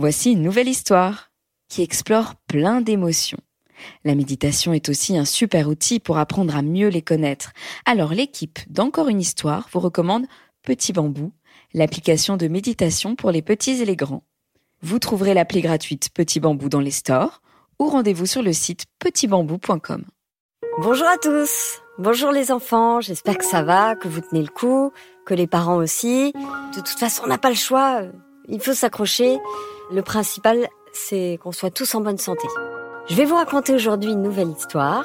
Voici une nouvelle histoire qui explore plein d'émotions. La méditation est aussi un super outil pour apprendre à mieux les connaître. Alors l'équipe d'Encore une histoire vous recommande Petit Bambou, l'application de méditation pour les petits et les grands. Vous trouverez l'appli gratuite Petit Bambou dans les stores ou rendez-vous sur le site petitbambou.com. Bonjour à tous, bonjour les enfants, j'espère que ça va, que vous tenez le coup, que les parents aussi. De toute façon, on n'a pas le choix, il faut s'accrocher. Le principal, c'est qu'on soit tous en bonne santé. Je vais vous raconter aujourd'hui une nouvelle histoire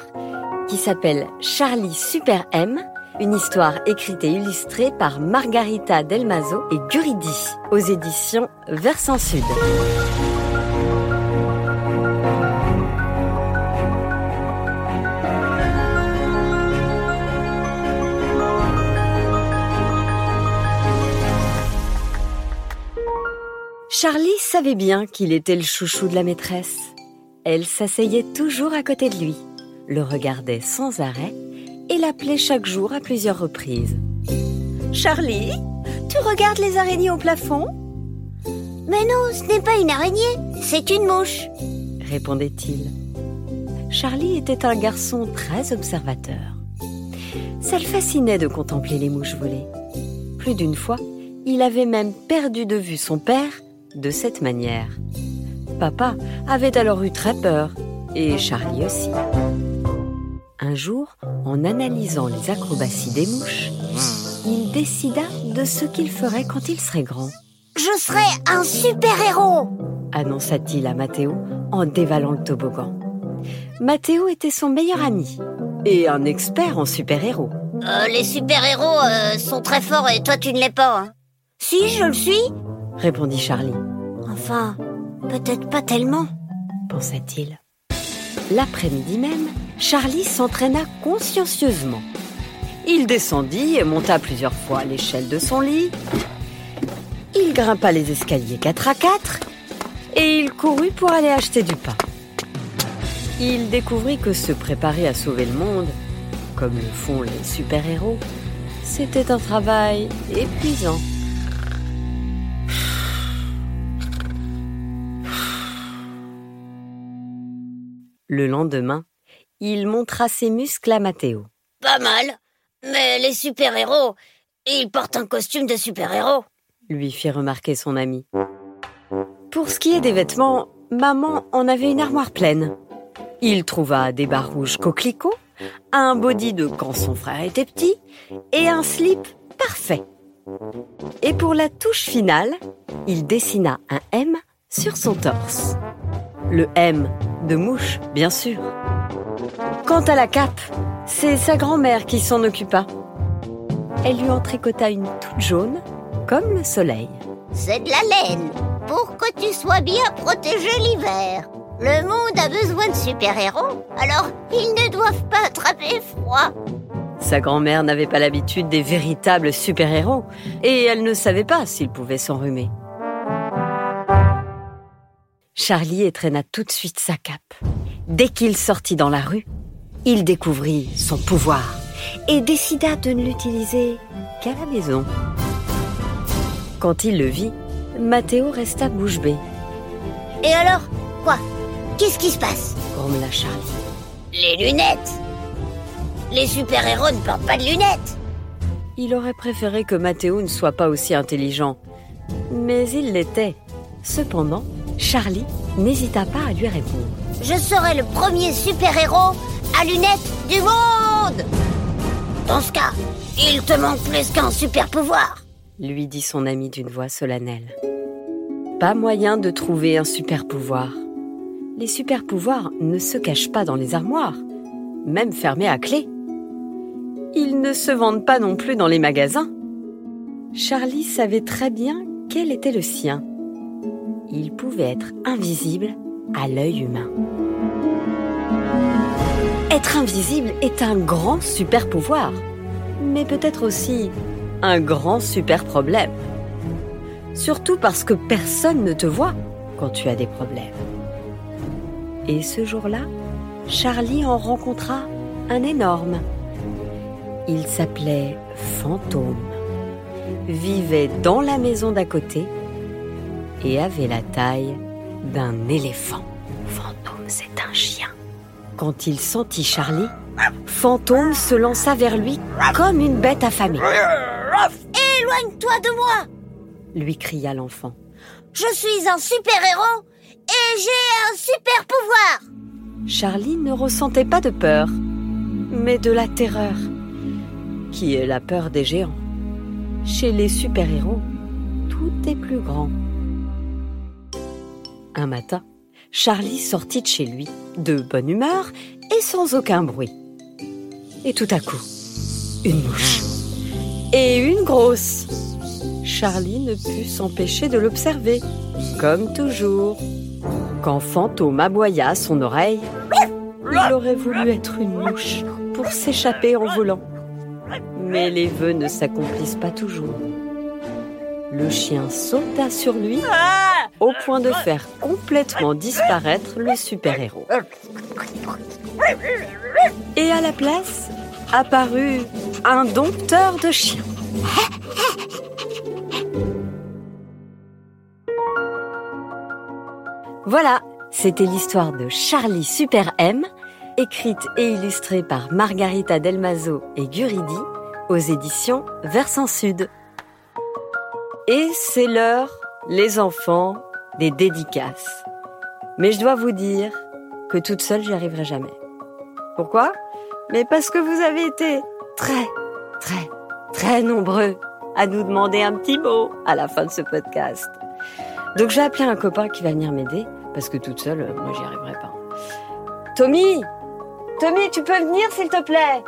qui s'appelle Charlie Super M, une histoire écrite et illustrée par Margarita Delmazo et Guridi aux éditions Versant Sud. Charlie savait bien qu'il était le chouchou de la maîtresse. Elle s'asseyait toujours à côté de lui, le regardait sans arrêt et l'appelait chaque jour à plusieurs reprises. Charlie, tu regardes les araignées au plafond? Mais non, ce n'est pas une araignée, c'est une mouche, répondait-il. Charlie était un garçon très observateur. Ça le fascinait de contempler les mouches voler. Plus d'une fois, il avait même perdu de vue son père de cette manière. Papa avait alors eu très peur, et Charlie aussi. Un jour, en analysant les acrobaties des mouches, il décida de ce qu'il ferait quand il serait grand. Je serai un super-héros annonça-t-il à Mathéo en dévalant le toboggan. Mathéo était son meilleur ami et un expert en super-héros. Euh, les super-héros euh, sont très forts et toi tu ne l'es pas. Hein. Si, je le suis, répondit Charlie. Enfin, peut-être pas tellement, pensa-t-il. L'après-midi même, Charlie s'entraîna consciencieusement. Il descendit et monta plusieurs fois l'échelle de son lit. Il grimpa les escaliers quatre à quatre et il courut pour aller acheter du pain. Il découvrit que se préparer à sauver le monde, comme le font les super-héros, c'était un travail épuisant. Le lendemain, il montra ses muscles à Mathéo. Pas mal, mais les super-héros, ils portent un costume de super-héros, lui fit remarquer son ami. Pour ce qui est des vêtements, maman en avait une armoire pleine. Il trouva des bas rouges coquelicots, un body de quand son frère était petit et un slip parfait. Et pour la touche finale, il dessina un M sur son torse. Le M de mouche, bien sûr. Quant à la cape, c'est sa grand-mère qui s'en occupa. Elle lui en tricota une toute jaune, comme le soleil. C'est de la laine, pour que tu sois bien protégé l'hiver. Le monde a besoin de super-héros, alors ils ne doivent pas attraper froid. Sa grand-mère n'avait pas l'habitude des véritables super-héros, et elle ne savait pas s'ils pouvaient s'enrhumer. Charlie étrenna tout de suite sa cape. Dès qu'il sortit dans la rue, il découvrit son pouvoir et décida de ne l'utiliser qu'à la maison. Quand il le vit, Mathéo resta bouche bée. Et alors Quoi? Qu'est-ce qui se passe? grommela Charlie. Les lunettes Les super-héros ne portent pas de lunettes Il aurait préféré que Mathéo ne soit pas aussi intelligent. Mais il l'était. Cependant, Charlie n'hésita pas à lui répondre. Je serai le premier super-héros à lunettes du monde Dans ce cas, il te manque plus qu'un super-pouvoir lui dit son ami d'une voix solennelle. Pas moyen de trouver un super-pouvoir. Les super-pouvoirs ne se cachent pas dans les armoires, même fermés à clé. Ils ne se vendent pas non plus dans les magasins. Charlie savait très bien quel était le sien il pouvait être invisible à l'œil humain. Être invisible est un grand super pouvoir, mais peut-être aussi un grand super problème. Surtout parce que personne ne te voit quand tu as des problèmes. Et ce jour-là, Charlie en rencontra un énorme. Il s'appelait Fantôme, vivait dans la maison d'à côté et avait la taille d'un éléphant. Fantôme, c'est un chien. Quand il sentit Charlie, Fantôme se lança vers lui comme une bête affamée. Éloigne-toi de moi lui cria l'enfant. Je suis un super-héros et j'ai un super pouvoir Charlie ne ressentait pas de peur, mais de la terreur, qui est la peur des géants. Chez les super-héros, tout est plus grand. Un matin, Charlie sortit de chez lui, de bonne humeur et sans aucun bruit. Et tout à coup, une mouche. Et une grosse. Charlie ne put s'empêcher de l'observer, comme toujours. Quand Fantôme aboya à son oreille, il aurait voulu être une mouche pour s'échapper en volant. Mais les vœux ne s'accomplissent pas toujours. Le chien sauta sur lui au point de faire complètement disparaître le super-héros. Et à la place apparut un dompteur de chiens. Voilà, c'était l'histoire de Charlie Super M, écrite et illustrée par Margarita Delmazo et Guridi aux éditions Versant Sud. Et c'est l'heure, les enfants, des dédicaces. Mais je dois vous dire que toute seule, j'y arriverai jamais. Pourquoi? Mais parce que vous avez été très, très, très nombreux à nous demander un petit mot à la fin de ce podcast. Donc j'ai appelé un copain qui va venir m'aider parce que toute seule, moi, j'y arriverai pas. Tommy Tommy, tu peux venir, s'il te plaît?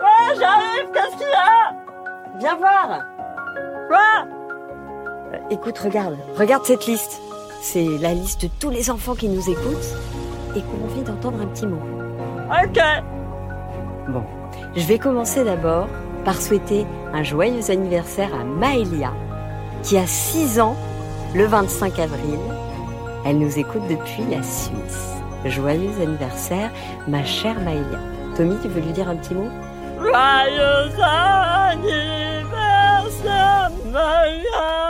Ouais, j'arrive, qu'est-ce qu'il y a? Viens voir Quoi Écoute, regarde, regarde cette liste. C'est la liste de tous les enfants qui nous écoutent et qui ont envie d'entendre un petit mot. Ok Bon, je vais commencer d'abord par souhaiter un joyeux anniversaire à Maëlia, qui a 6 ans le 25 avril elle nous écoute depuis la Suisse. Joyeux anniversaire, ma chère Maëlia. Tommy, tu veux lui dire un petit mot? Joyeux anniversaire, Maëlia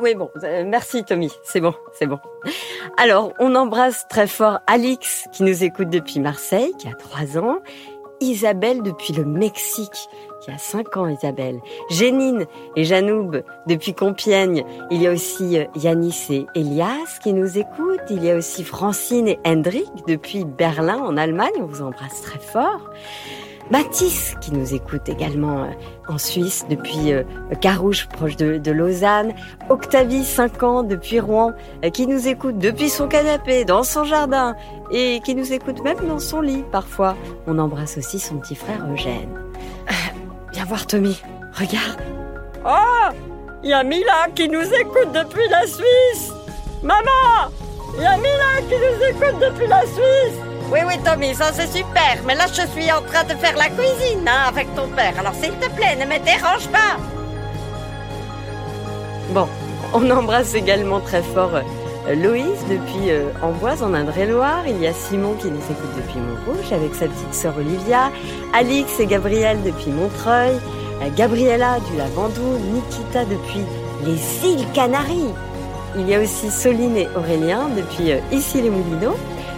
Oui, bon, euh, merci Tommy, c'est bon, c'est bon. Alors, on embrasse très fort Alix, qui nous écoute depuis Marseille, qui a 3 ans, Isabelle depuis le Mexique, qui a 5 ans Isabelle, Génine et Janoub depuis Compiègne, il y a aussi euh, Yanis et Elias qui nous écoutent, il y a aussi Francine et Hendrik depuis Berlin en Allemagne, on vous embrasse très fort. Mathis qui nous écoute également euh, en Suisse depuis euh, Carouge proche de, Lausanne, Octavie 5 ans depuis Rouen qui nous écoute depuis son canapé dans son jardin et qui nous écoute même dans son lit parfois. On embrasse aussi son petit frère Eugène. Viens voir Tommy, regarde. Oh Il y a Mila qui nous écoute depuis la Suisse Maman Il y a Mila qui nous écoute depuis la Suisse Oui, oui, Tommy, ça c'est super. Mais là, je suis en train de faire la cuisine hein, avec ton père. Alors, s'il te plaît, ne me dérange pas. Bon, on embrasse également très fort euh, depuis euh, Amboise en Indre-et-Loire. Il y a Simon qui nous écoute depuis Montrouge avec sa petite sœur Olivia. Alix et Gabriel depuis Montreuil. Euh, Gabriella du Lavandou. Nikita depuis les îles Canaries. Il y a aussi Soline et Aurélien depuis ici les Moulineaux.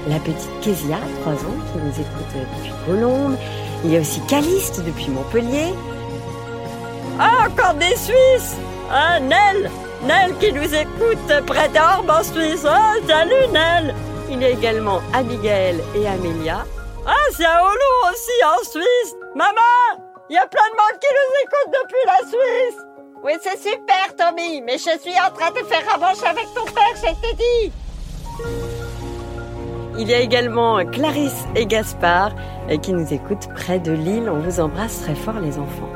La petite Kezia, 3 ans, qui nous écoute depuis Colombes. Il y a aussi Caliste depuis Montpellier. Ah, encore des Suisses Ah, Nel? Nel qui nous écoute près d'Orbe en Suisse. Oh, salut Nel Il y a également Abigail et Amélia. Ah, c'est à Oulu aussi en Suisse. Maman, il y a plein de monde qui nous écoute depuis la Suisse. Oui, c'est super, Tommy, mais je suis en train de faire revanche avec ton père, je t'ai dit. Il y a également Clarisse et Gaspard euh, qui nous écoutent près de Lille. On vous embrasse très fort, les enfants.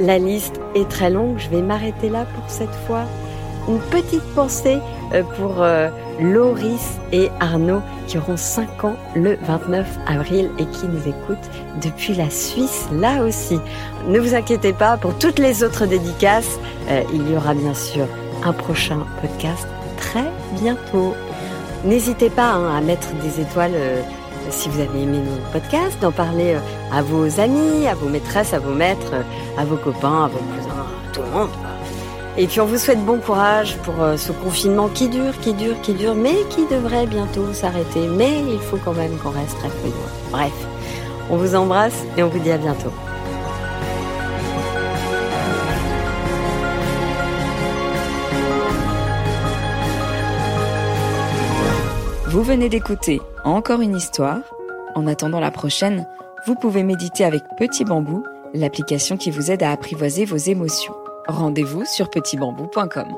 La liste est très longue, je vais m'arrêter là pour cette fois une petite pensée euh, pour euh, Loris et Arnaud qui auront 5 ans le 29 avril et qui nous écoutent depuis la Suisse là aussi. Ne vous inquiétez pas, pour toutes les autres dédicaces, il y aura bien sûr un prochain podcast très bientôt. N'hésitez pas hein, à mettre des étoiles si vous avez aimé nos podcasts, d'en parler à vos amis, à vos maîtresses, à vos maîtres, à vos copains, à vos cousins, à tout le monde. Et puis on vous souhaite bon courage pour euh, ce confinement qui dure, qui dure, qui dure, mais qui devrait bientôt s'arrêter. Mais il faut quand même qu'on reste très prudent. Bref, on vous embrasse et on vous dit à bientôt. Vous venez d'écouter Encore une histoire. En attendant la prochaine, vous pouvez méditer avec Petit Bambou, l'application qui vous aide à apprivoiser vos émotions. Rendez-vous sur petitbambou.com.